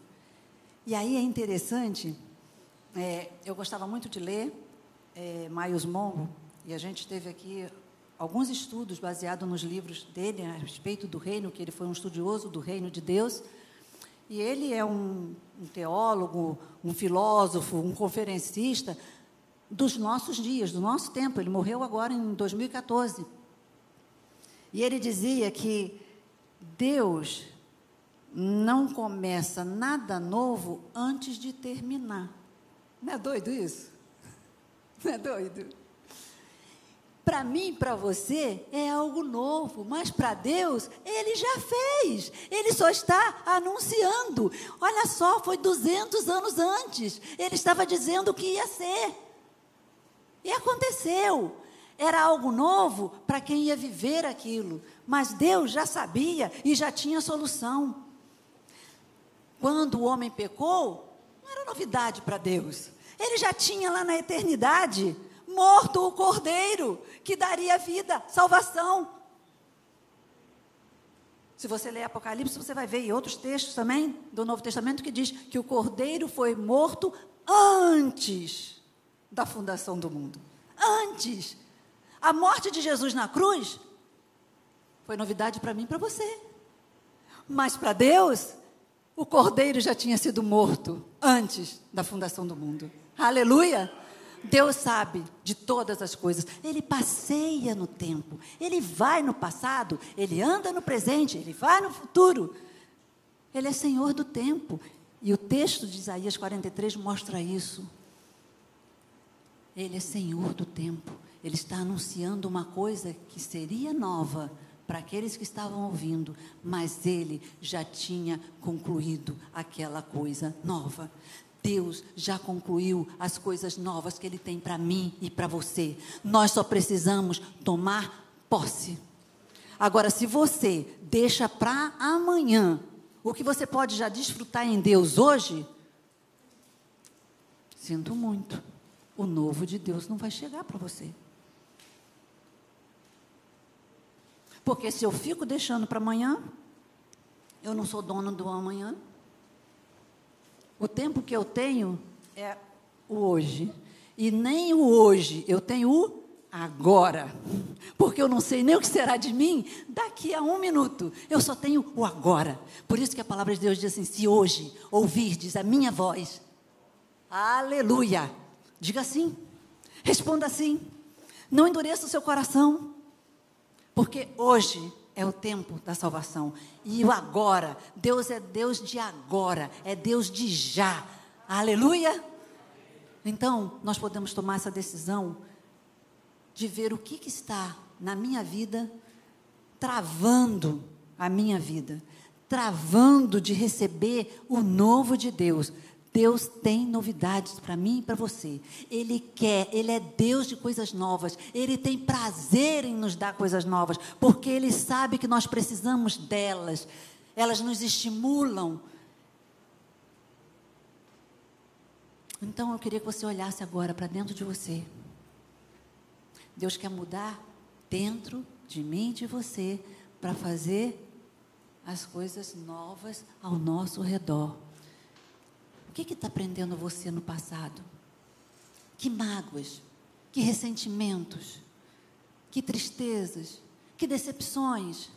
E aí é interessante, é, eu gostava muito de ler é, Miles e a gente teve aqui alguns estudos baseados nos livros dele a respeito do reino, que ele foi um estudioso do reino de Deus. E ele é um, um teólogo, um filósofo, um conferencista dos nossos dias, do nosso tempo. Ele morreu agora em 2014. E ele dizia que Deus não começa nada novo antes de terminar. Não é doido isso? Não é doido? Para mim, para você, é algo novo, mas para Deus, Ele já fez. Ele só está anunciando. Olha só, foi 200 anos antes. Ele estava dizendo que ia ser. E aconteceu. Era algo novo para quem ia viver aquilo, mas Deus já sabia e já tinha solução. Quando o homem pecou, não era novidade para Deus. Ele já tinha lá na eternidade morto o cordeiro que daria vida, salvação. Se você ler Apocalipse, você vai ver em outros textos também do Novo Testamento que diz que o cordeiro foi morto antes da fundação do mundo. Antes. A morte de Jesus na cruz foi novidade para mim e para você. Mas para Deus, o cordeiro já tinha sido morto antes da fundação do mundo. Aleluia! Deus sabe de todas as coisas. Ele passeia no tempo. Ele vai no passado, ele anda no presente, ele vai no futuro. Ele é Senhor do tempo. E o texto de Isaías 43 mostra isso. Ele é Senhor do tempo. Ele está anunciando uma coisa que seria nova para aqueles que estavam ouvindo, mas ele já tinha concluído aquela coisa nova. Deus já concluiu as coisas novas que Ele tem para mim e para você. Nós só precisamos tomar posse. Agora, se você deixa para amanhã o que você pode já desfrutar em Deus hoje, sinto muito, o novo de Deus não vai chegar para você. Porque se eu fico deixando para amanhã, eu não sou dono do amanhã, O tempo que eu tenho é o hoje. E nem o hoje, eu tenho o agora. Porque eu não sei nem o que será de mim daqui a um minuto. Eu só tenho o agora. Por isso que a palavra de Deus diz assim: se hoje ouvirdes a minha voz, aleluia. Diga assim, responda assim. Não endureça o seu coração. Porque hoje é o tempo da salvação. E o agora, Deus é Deus de agora, é Deus de já. Aleluia! Então, nós podemos tomar essa decisão de ver o que, que está na minha vida travando a minha vida, travando de receber o novo de Deus. Deus tem novidades para mim e para você. Ele quer, Ele é Deus de coisas novas. Ele tem prazer em nos dar coisas novas, porque Ele sabe que nós precisamos delas. Elas nos estimulam. Então eu queria que você olhasse agora para dentro de você. Deus quer mudar dentro de mim e de você para fazer as coisas novas ao nosso redor. Que está prendendo você no passado? Que mágoas, que ressentimentos, que tristezas, que decepções.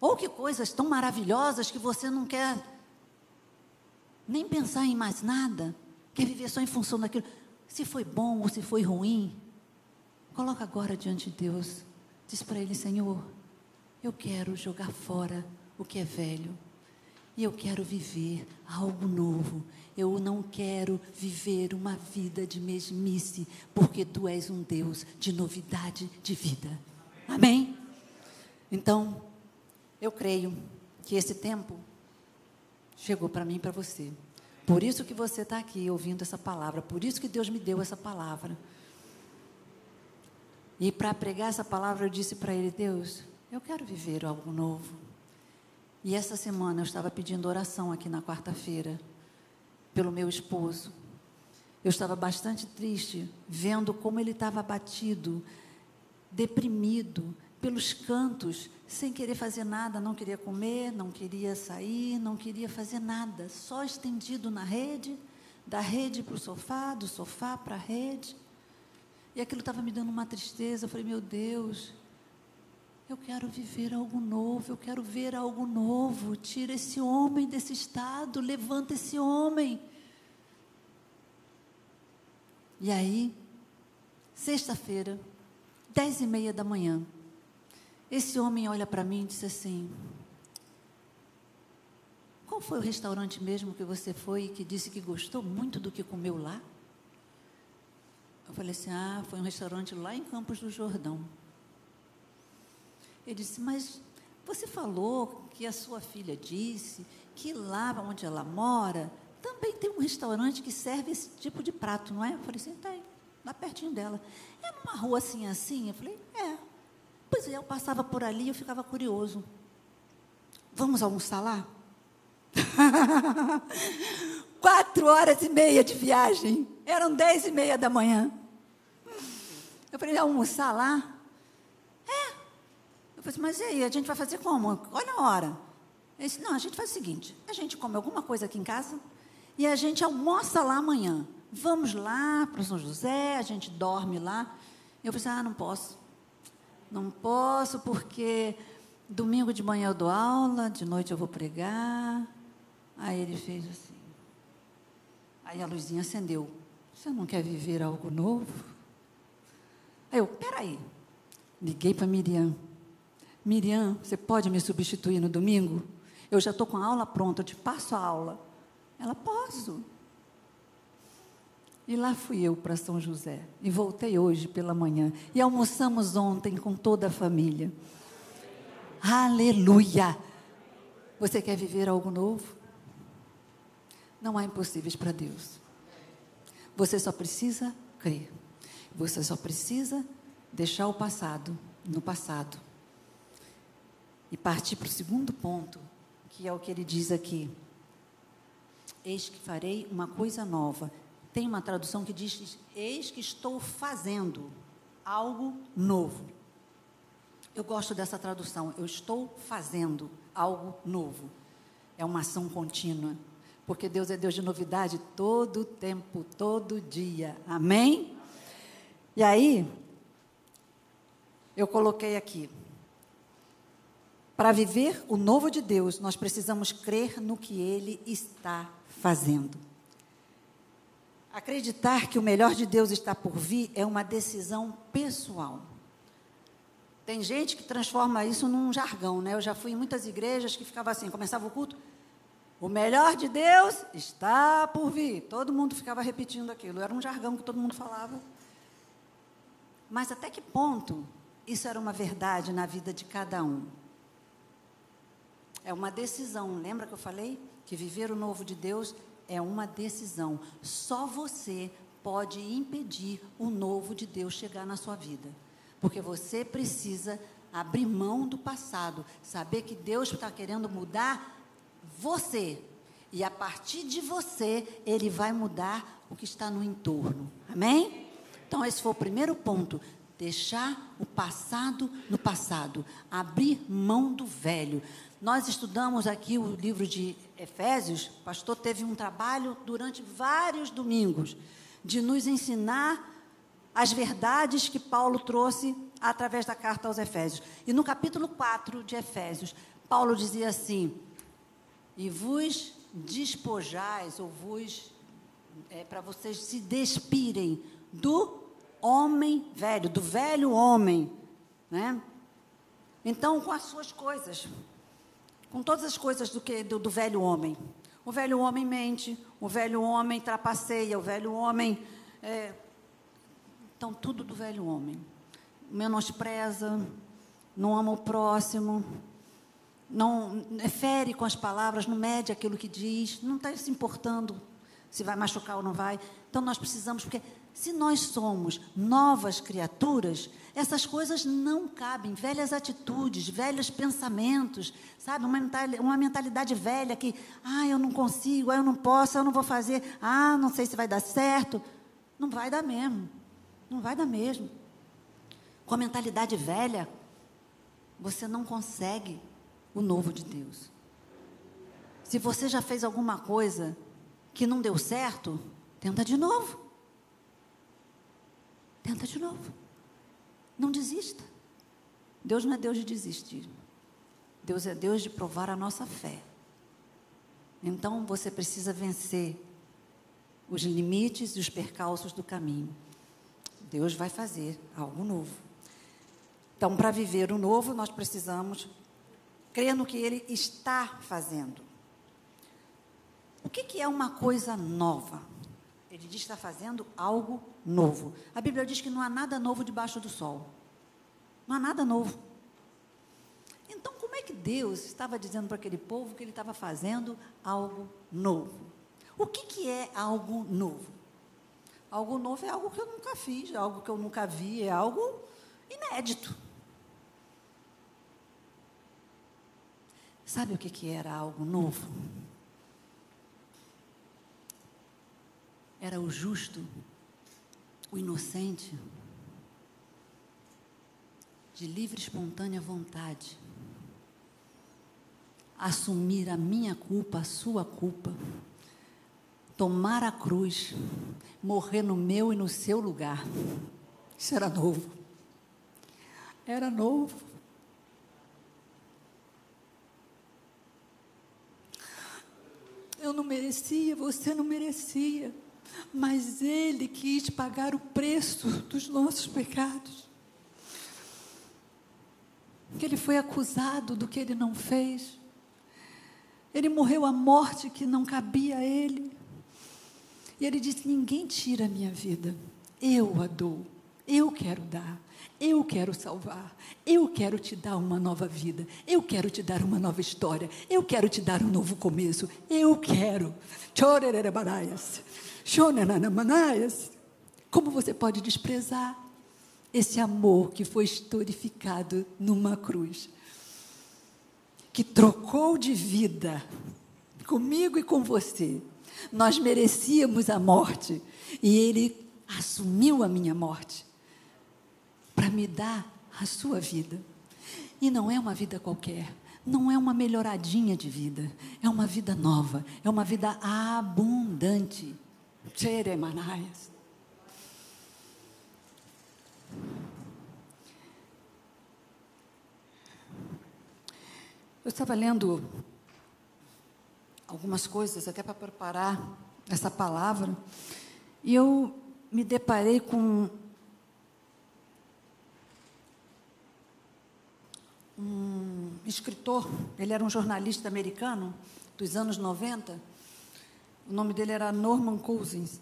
Ou que coisas tão maravilhosas que você não quer nem pensar em mais nada, quer viver só em função daquilo. Se foi bom ou se foi ruim, Coloca agora diante de Deus. Diz para Ele, Senhor, eu quero jogar fora o que é velho. E eu quero viver algo novo. Eu não quero viver uma vida de mesmice, porque Tu és um Deus de novidade de vida. Amém? Então, eu creio que esse tempo chegou para mim e para você. Por isso que você está aqui ouvindo essa palavra. Por isso que Deus me deu essa palavra. E para pregar essa palavra, eu disse para ele: Deus, eu quero viver algo novo. E essa semana eu estava pedindo oração aqui na quarta-feira, pelo meu esposo. Eu estava bastante triste, vendo como ele estava abatido, deprimido, pelos cantos, sem querer fazer nada, não queria comer, não queria sair, não queria fazer nada, só estendido na rede, da rede para o sofá, do sofá para a rede. E aquilo estava me dando uma tristeza. Eu falei, meu Deus, eu quero viver algo novo, eu quero ver algo novo. Tira esse homem desse estado, levanta esse homem. E aí, sexta-feira, dez e meia da manhã, esse homem olha para mim e disse assim: Qual foi o restaurante mesmo que você foi e que disse que gostou muito do que comeu lá? Eu falei assim: ah, foi um restaurante lá em Campos do Jordão. Ele disse: mas você falou que a sua filha disse que lá onde ela mora também tem um restaurante que serve esse tipo de prato, não é? Eu falei assim: tem, lá pertinho dela. É numa rua assim, assim? Eu falei: é. Pois é, eu passava por ali e eu ficava curioso. Vamos almoçar lá? Quatro horas e meia de viagem. Eram dez e meia da manhã. Eu falei, almoçar lá? Eu falei, assim, mas e aí, a gente vai fazer como? Olha a hora. Ele disse, não, a gente faz o seguinte, a gente come alguma coisa aqui em casa e a gente almoça lá amanhã. Vamos lá para São José, a gente dorme lá. Eu falei, assim, ah, não posso. Não posso porque domingo de manhã eu dou aula, de noite eu vou pregar. Aí ele fez assim. Aí a luzinha acendeu. Você não quer viver algo novo? Aí eu, peraí. Liguei para Miriam. Miriam, você pode me substituir no domingo? Eu já estou com a aula pronta, eu te passo a aula. Ela, posso. E lá fui eu para São José. E voltei hoje pela manhã. E almoçamos ontem com toda a família. Aleluia! Você quer viver algo novo? Não há impossíveis para Deus. Você só precisa crer. Você só precisa deixar o passado no passado. E partir para o segundo ponto, que é o que ele diz aqui. Eis que farei uma coisa nova. Tem uma tradução que diz: Eis que estou fazendo algo novo. Eu gosto dessa tradução. Eu estou fazendo algo novo. É uma ação contínua. Porque Deus é Deus de novidade todo tempo, todo dia. Amém? E aí, eu coloquei aqui. Para viver o novo de Deus, nós precisamos crer no que Ele está fazendo. Acreditar que o melhor de Deus está por vir é uma decisão pessoal. Tem gente que transforma isso num jargão, né? Eu já fui em muitas igrejas que ficava assim, começava o culto, o melhor de Deus está por vir. Todo mundo ficava repetindo aquilo. Era um jargão que todo mundo falava. Mas até que ponto isso era uma verdade na vida de cada um? É uma decisão. Lembra que eu falei que viver o novo de Deus é uma decisão. Só você pode impedir o novo de Deus chegar na sua vida. Porque você precisa abrir mão do passado, saber que Deus está querendo mudar você. E a partir de você, Ele vai mudar o que está no entorno. Amém? Então, esse foi o primeiro ponto. Deixar o passado no passado. Abrir mão do velho. Nós estudamos aqui o livro de Efésios. O pastor teve um trabalho durante vários domingos de nos ensinar as verdades que Paulo trouxe através da carta aos Efésios. E no capítulo 4 de Efésios, Paulo dizia assim: E vos despojais, ou vos, é, para vocês se despirem do homem velho, do velho homem, né? Então, com as suas coisas, com todas as coisas do, que, do, do velho homem. O velho homem mente, o velho homem trapaceia, o velho homem é, então, tudo do velho homem. Menospreza, não ama o próximo, não é, fere com as palavras, não mede aquilo que diz, não está se importando se vai machucar ou não vai. Então, nós precisamos, porque se nós somos novas criaturas, essas coisas não cabem. Velhas atitudes, velhos pensamentos, sabe? Uma mentalidade, velha que, ah, eu não consigo, ah, eu não posso, eu não vou fazer, ah, não sei se vai dar certo. Não vai dar mesmo. Não vai dar mesmo. Com a mentalidade velha, você não consegue o novo de Deus. Se você já fez alguma coisa que não deu certo, tenta de novo. Tenta de novo. Não desista. Deus não é Deus de desistir. Deus é Deus de provar a nossa fé. Então você precisa vencer os limites e os percalços do caminho. Deus vai fazer algo novo. Então, para viver o novo, nós precisamos crer no que Ele está fazendo. O que, que é uma coisa nova? Ele diz que está fazendo algo novo. A Bíblia diz que não há nada novo debaixo do sol. Não há nada novo. Então, como é que Deus estava dizendo para aquele povo que ele estava fazendo algo novo? O que, que é algo novo? Algo novo é algo que eu nunca fiz, é algo que eu nunca vi, é algo inédito. Sabe o que, que era algo novo? Era o justo, o inocente, de livre e espontânea vontade, assumir a minha culpa, a sua culpa tomar a cruz, morrer no meu e no seu lugar. Isso era novo. Era novo. Eu não merecia, você não merecia, mas Ele quis pagar o preço dos nossos pecados. Que Ele foi acusado do que Ele não fez. Ele morreu a morte que não cabia a Ele. E ele disse: Ninguém tira a minha vida, eu a dou, eu quero dar, eu quero salvar, eu quero te dar uma nova vida, eu quero te dar uma nova história, eu quero te dar um novo começo, eu quero. Como você pode desprezar esse amor que foi historificado numa cruz? Que trocou de vida comigo e com você nós merecíamos a morte e Ele assumiu a minha morte para me dar a sua vida. E não é uma vida qualquer, não é uma melhoradinha de vida, é uma vida nova, é uma vida abundante. Jeremanaias. Eu estava lendo algumas coisas até para preparar essa palavra, e eu me deparei com um escritor, ele era um jornalista americano dos anos 90, o nome dele era Norman Cousins,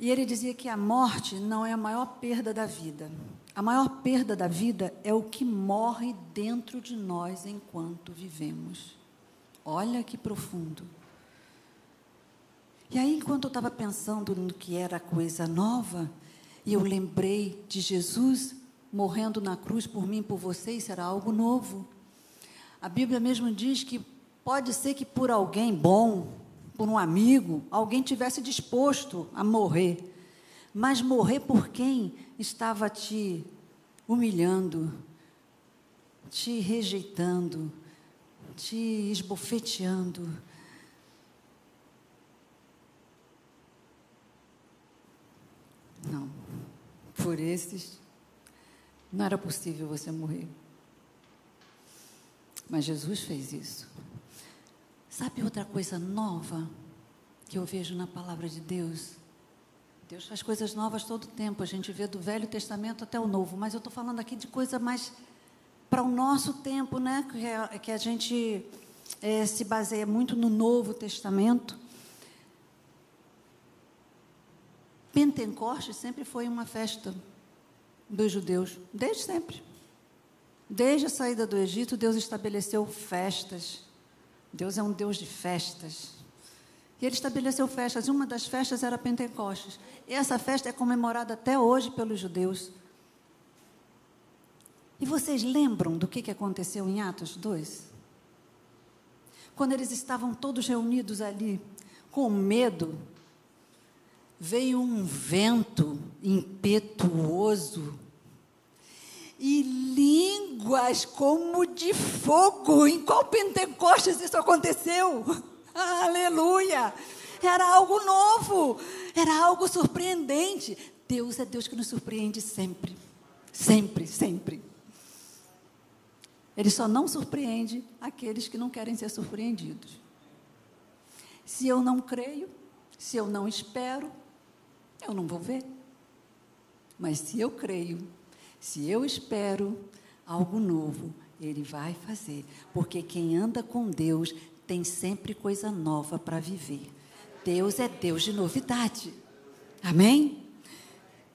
e ele dizia que a morte não é a maior perda da vida. A maior perda da vida é o que morre dentro de nós enquanto vivemos. Olha que profundo. E aí, enquanto eu estava pensando no que era coisa nova, e eu lembrei de Jesus morrendo na cruz por mim por vocês, será algo novo. A Bíblia mesmo diz que pode ser que por alguém bom, por um amigo, alguém tivesse disposto a morrer. Mas morrer por quem estava te humilhando, te rejeitando, te esbofeteando. Não, por esses não era possível você morrer. Mas Jesus fez isso. Sabe outra coisa nova que eu vejo na palavra de Deus? Deus faz coisas novas todo tempo. A gente vê do Velho Testamento até o Novo. Mas eu estou falando aqui de coisa mais para o nosso tempo, né? Que, é, que a gente é, se baseia muito no Novo Testamento. Pentecostes sempre foi uma festa dos judeus, desde sempre. Desde a saída do Egito, Deus estabeleceu festas. Deus é um Deus de festas. E ele estabeleceu festas, e uma das festas era Pentecostes. E essa festa é comemorada até hoje pelos judeus. E vocês lembram do que aconteceu em Atos 2? Quando eles estavam todos reunidos ali, com medo, veio um vento impetuoso e línguas como de fogo. Em qual Pentecostes isso aconteceu? Aleluia! Era algo novo, era algo surpreendente. Deus é Deus que nos surpreende sempre. Sempre, sempre. Ele só não surpreende aqueles que não querem ser surpreendidos. Se eu não creio, se eu não espero, eu não vou ver. Mas se eu creio, se eu espero algo novo, Ele vai fazer. Porque quem anda com Deus tem sempre coisa nova para viver. Deus é Deus de novidade. Amém?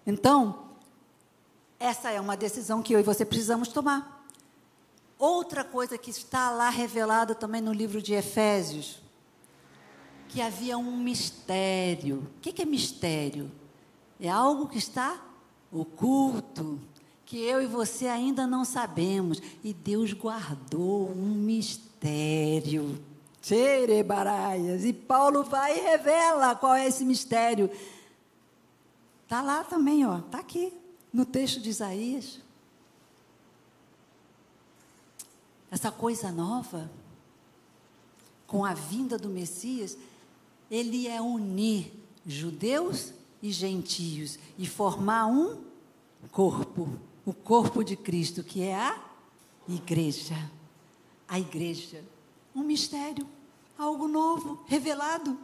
Então, essa é uma decisão que eu e você precisamos tomar. Outra coisa que está lá revelada também no livro de Efésios, que havia um mistério. O que é mistério? É algo que está oculto, que eu e você ainda não sabemos. E Deus guardou um mistério. Xerebaraias. E Paulo vai e revela qual é esse mistério. Está lá também, ó. Está aqui, no texto de Isaías. Essa coisa nova, com a vinda do Messias, ele é unir judeus e gentios e formar um corpo o corpo de Cristo, que é a igreja. A igreja. Um mistério, algo novo, revelado.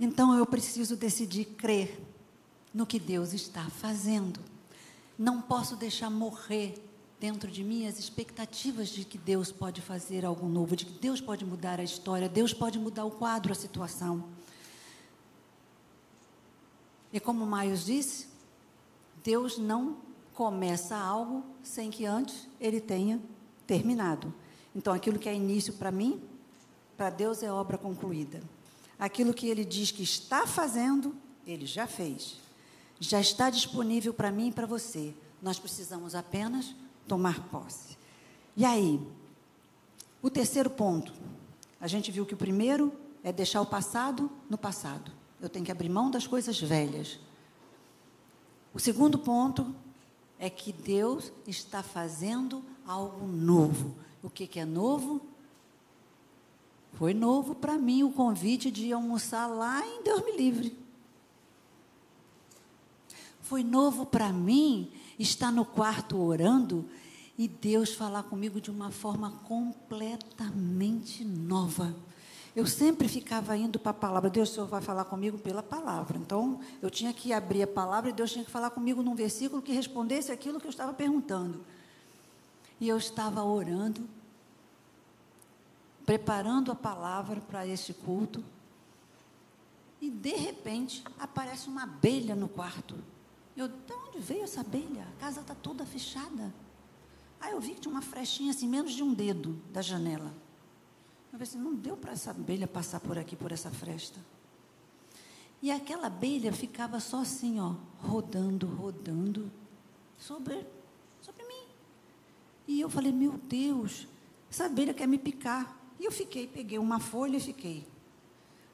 Então eu preciso decidir crer no que Deus está fazendo. Não posso deixar morrer dentro de mim as expectativas de que Deus pode fazer algo novo, de que Deus pode mudar a história, Deus pode mudar o quadro, a situação. E como Maios disse, Deus não começa algo sem que antes ele tenha terminado. Então, aquilo que é início para mim, para Deus é obra concluída. Aquilo que ele diz que está fazendo, ele já fez. Já está disponível para mim e para você. Nós precisamos apenas tomar posse. E aí, o terceiro ponto. A gente viu que o primeiro é deixar o passado no passado. Eu tenho que abrir mão das coisas velhas. O segundo ponto é que Deus está fazendo algo novo. O que, que é novo? Foi novo para mim o convite de almoçar lá em Deus me livre. Foi novo para mim estar no quarto orando e Deus falar comigo de uma forma completamente nova. Eu sempre ficava indo para a palavra. Deus, o Senhor vai falar comigo pela palavra. Então, eu tinha que abrir a palavra e Deus tinha que falar comigo num versículo que respondesse aquilo que eu estava perguntando. E eu estava orando, preparando a palavra para este culto. E, de repente, aparece uma abelha no quarto. Eu, de onde veio essa abelha? A casa está toda fechada. Aí eu vi que tinha uma frechinha assim, menos de um dedo da janela. Eu não deu para essa abelha passar por aqui, por essa fresta. E aquela abelha ficava só assim, ó, rodando, rodando, sobre, sobre mim. E eu falei, meu Deus, essa abelha quer me picar. E eu fiquei, peguei uma folha e fiquei.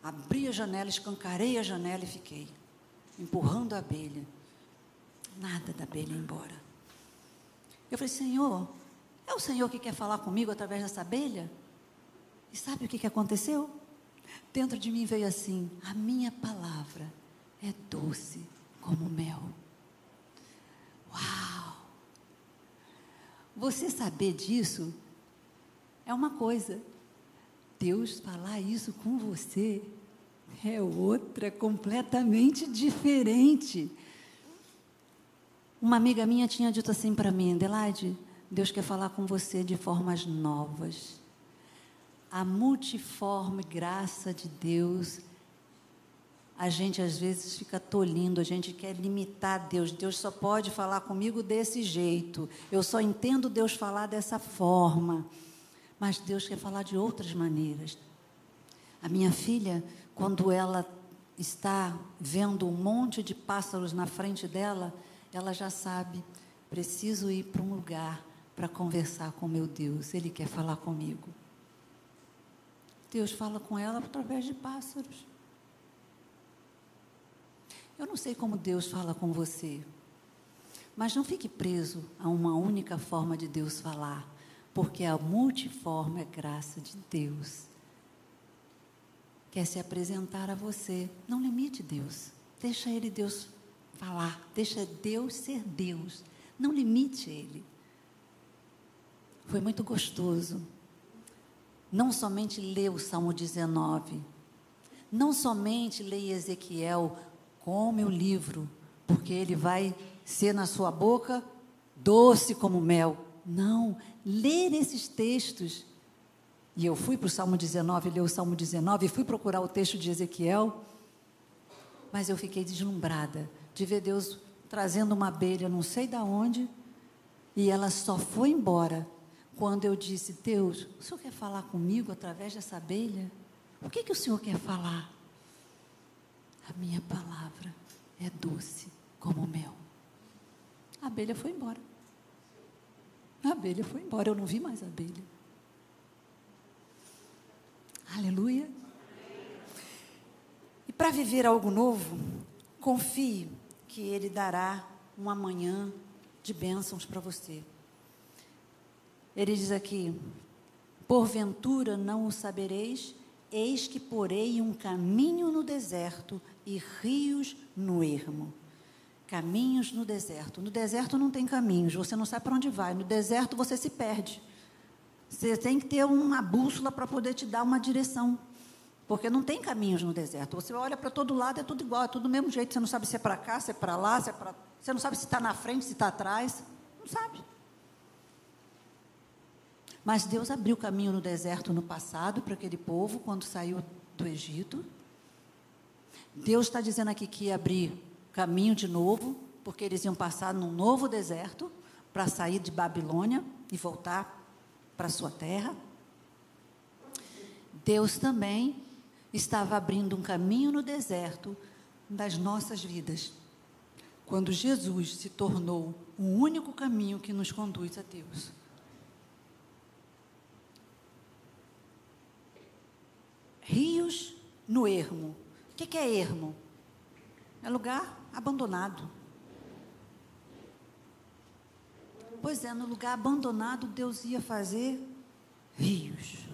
Abri a janela, escancarei a janela e fiquei, empurrando a abelha. Nada da abelha embora. Eu falei, Senhor, é o Senhor que quer falar comigo através dessa abelha? E sabe o que, que aconteceu? Dentro de mim veio assim: a minha palavra é doce como mel. Uau! Você saber disso é uma coisa. Deus falar isso com você é outra, completamente diferente. Uma amiga minha tinha dito assim para mim, Adelaide, Deus quer falar com você de formas novas a multiforme graça de Deus, a gente às vezes fica tolindo, a gente quer limitar Deus. Deus só pode falar comigo desse jeito. Eu só entendo Deus falar dessa forma. Mas Deus quer falar de outras maneiras. A minha filha, quando ela está vendo um monte de pássaros na frente dela, ela já sabe, preciso ir para um lugar para conversar com meu Deus. Ele quer falar comigo. Deus fala com ela através de pássaros. Eu não sei como Deus fala com você, mas não fique preso a uma única forma de Deus falar, porque a multiforme é graça de Deus. Quer se apresentar a você, não limite Deus. Deixa ele Deus falar, deixa Deus ser Deus. Não limite ele. Foi muito gostoso não somente lê o Salmo 19, não somente lê Ezequiel, come o livro, porque ele vai ser na sua boca doce como mel. Não, ler esses textos. E eu fui para o Salmo 19, ler o Salmo 19, e fui procurar o texto de Ezequiel, mas eu fiquei deslumbrada de ver Deus trazendo uma abelha, não sei de onde, e ela só foi embora quando eu disse, Deus, o Senhor quer falar comigo através dessa abelha? O que, que o Senhor quer falar? A minha palavra é doce como mel. A abelha foi embora. A abelha foi embora, eu não vi mais a abelha. Aleluia. E para viver algo novo, confie que Ele dará uma manhã de bênçãos para você. Ele diz aqui: Porventura não o sabereis, eis que porei um caminho no deserto e rios no ermo. Caminhos no deserto. No deserto não tem caminhos, você não sabe para onde vai. No deserto você se perde. Você tem que ter uma bússola para poder te dar uma direção. Porque não tem caminhos no deserto. Você olha para todo lado, é tudo igual, é tudo do mesmo jeito. Você não sabe se é para cá, se é para lá, se é para. Você não sabe se está na frente, se está atrás. Não sabe. Mas Deus abriu caminho no deserto no passado para aquele povo quando saiu do Egito. Deus está dizendo aqui que ia abrir caminho de novo, porque eles iam passar num novo deserto para sair de Babilônia e voltar para sua terra. Deus também estava abrindo um caminho no deserto das nossas vidas. Quando Jesus se tornou o único caminho que nos conduz a Deus. Rios no ermo. O que é ermo? É lugar abandonado. Pois é, no lugar abandonado, Deus ia fazer rios.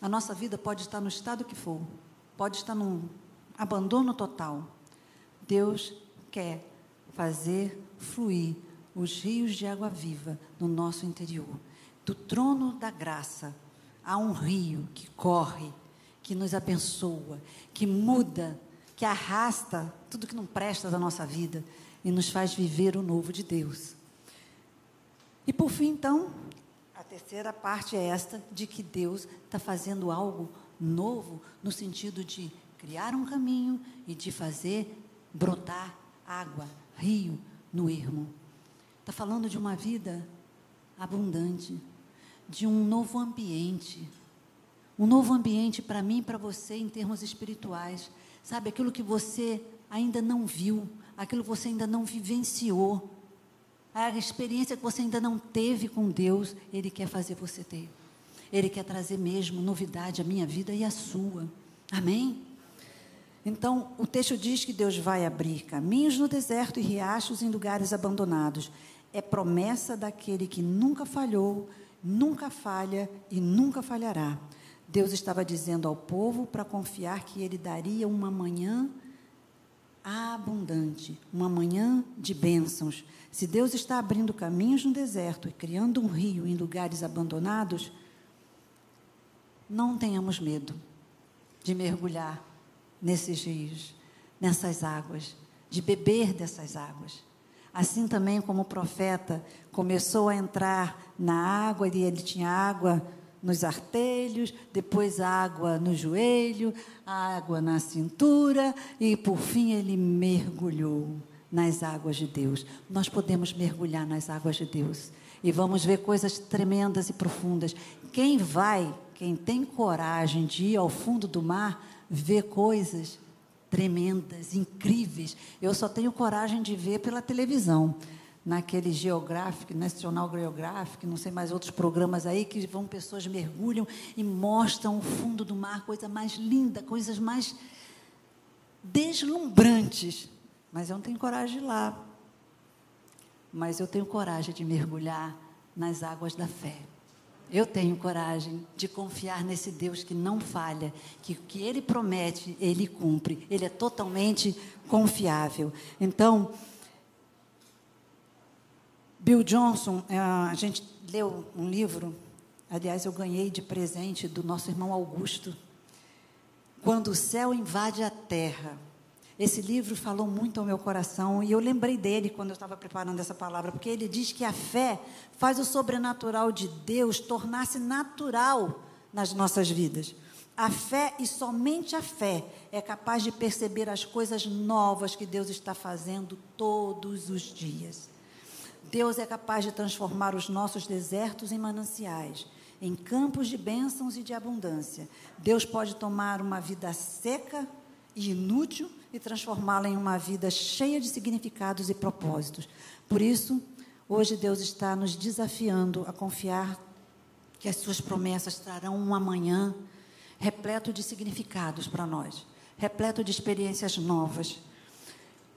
A nossa vida pode estar no estado que for, pode estar num abandono total. Deus quer fazer fluir os rios de água viva no nosso interior. Do trono da graça há um rio que corre, que nos abençoa, que muda, que arrasta tudo que não presta da nossa vida e nos faz viver o novo de Deus. E por fim, então, a terceira parte é esta, de que Deus está fazendo algo novo, no sentido de criar um caminho e de fazer brotar água, rio no ermo. Está falando de uma vida abundante, de um novo ambiente. Um novo ambiente para mim e para você em termos espirituais. Sabe, aquilo que você ainda não viu, aquilo que você ainda não vivenciou a experiência que você ainda não teve com Deus, Ele quer fazer você ter. Ele quer trazer mesmo novidade à minha vida e à sua. Amém? Então, o texto diz que Deus vai abrir caminhos no deserto e riachos em lugares abandonados. É promessa daquele que nunca falhou, nunca falha e nunca falhará. Deus estava dizendo ao povo para confiar que ele daria uma manhã abundante, uma manhã de bênçãos. Se Deus está abrindo caminhos no deserto e criando um rio em lugares abandonados, não tenhamos medo de mergulhar nesses rios, nessas águas, de beber dessas águas. Assim também como o profeta começou a entrar na água e ele tinha água nos artelhos, depois água no joelho, água na cintura e por fim ele mergulhou nas águas de Deus. Nós podemos mergulhar nas águas de Deus e vamos ver coisas tremendas e profundas. Quem vai, quem tem coragem de ir ao fundo do mar, vê coisas tremendas, incríveis. Eu só tenho coragem de ver pela televisão naquele Geographic, National Geographic, não sei mais outros programas aí que vão pessoas mergulham e mostram o fundo do mar, coisa mais linda, coisas mais deslumbrantes. Mas eu não tenho coragem de ir lá. Mas eu tenho coragem de mergulhar nas águas da fé. Eu tenho coragem de confiar nesse Deus que não falha, que o que Ele promete, Ele cumpre. Ele é totalmente confiável. Então, Bill Johnson, é, a gente leu um livro, aliás, eu ganhei de presente do nosso irmão Augusto, Quando o Céu Invade a Terra. Esse livro falou muito ao meu coração e eu lembrei dele quando eu estava preparando essa palavra, porque ele diz que a fé faz o sobrenatural de Deus tornar-se natural nas nossas vidas. A fé e somente a fé é capaz de perceber as coisas novas que Deus está fazendo todos os dias. Deus é capaz de transformar os nossos desertos em mananciais, em campos de bênçãos e de abundância. Deus pode tomar uma vida seca e inútil e transformá-la em uma vida cheia de significados e propósitos. Por isso, hoje Deus está nos desafiando a confiar que as suas promessas trarão um amanhã repleto de significados para nós, repleto de experiências novas,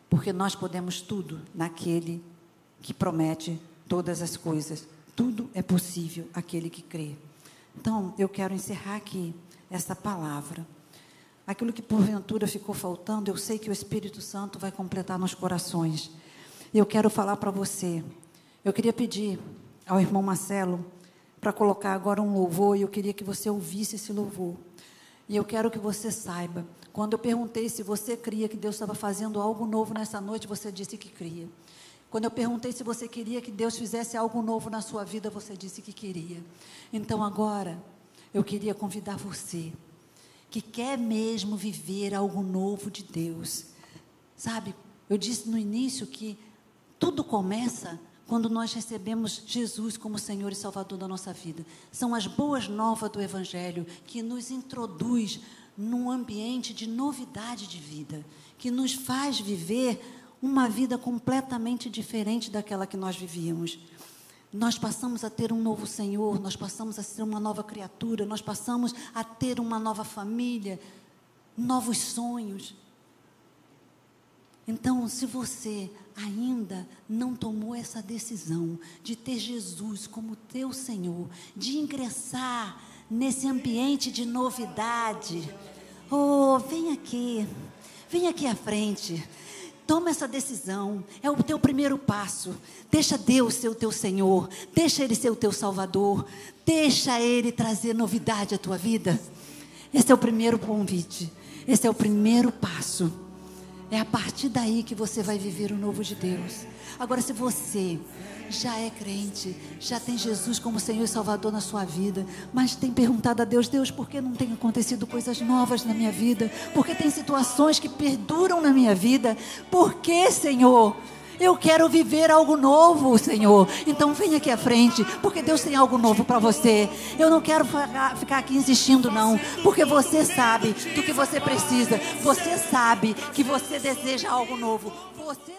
porque nós podemos tudo naquele que promete todas as coisas. Tudo é possível aquele que crê. Então, eu quero encerrar aqui essa palavra. Aquilo que porventura ficou faltando, eu sei que o Espírito Santo vai completar nos corações. E eu quero falar para você. Eu queria pedir ao irmão Marcelo para colocar agora um louvor e eu queria que você ouvisse esse louvor. E eu quero que você saiba. Quando eu perguntei se você cria que Deus estava fazendo algo novo nessa noite, você disse que cria. Quando eu perguntei se você queria que Deus fizesse algo novo na sua vida, você disse que queria. Então agora, eu queria convidar você, que quer mesmo viver algo novo de Deus. Sabe, eu disse no início que tudo começa quando nós recebemos Jesus como Senhor e Salvador da nossa vida. São as boas novas do Evangelho que nos introduz num ambiente de novidade de vida, que nos faz viver uma vida completamente diferente daquela que nós vivíamos. Nós passamos a ter um novo Senhor, nós passamos a ser uma nova criatura, nós passamos a ter uma nova família, novos sonhos. Então, se você ainda não tomou essa decisão de ter Jesus como teu Senhor, de ingressar nesse ambiente de novidade, oh, vem aqui, vem aqui à frente. Toma essa decisão, é o teu primeiro passo. Deixa Deus ser o teu Senhor, deixa Ele ser o teu Salvador, deixa Ele trazer novidade à tua vida. Esse é o primeiro convite, esse é o primeiro passo. É a partir daí que você vai viver o novo de Deus. Agora, se você já é crente, já tem Jesus como Senhor e Salvador na sua vida, mas tem perguntado a Deus, Deus, por que não tem acontecido coisas novas na minha vida? Por que tem situações que perduram na minha vida? Por que, Senhor? Eu quero viver algo novo, Senhor. Então venha aqui à frente, porque Deus tem algo novo para você. Eu não quero ficar aqui insistindo, não, porque você sabe do que você precisa. Você sabe que você deseja algo novo. Você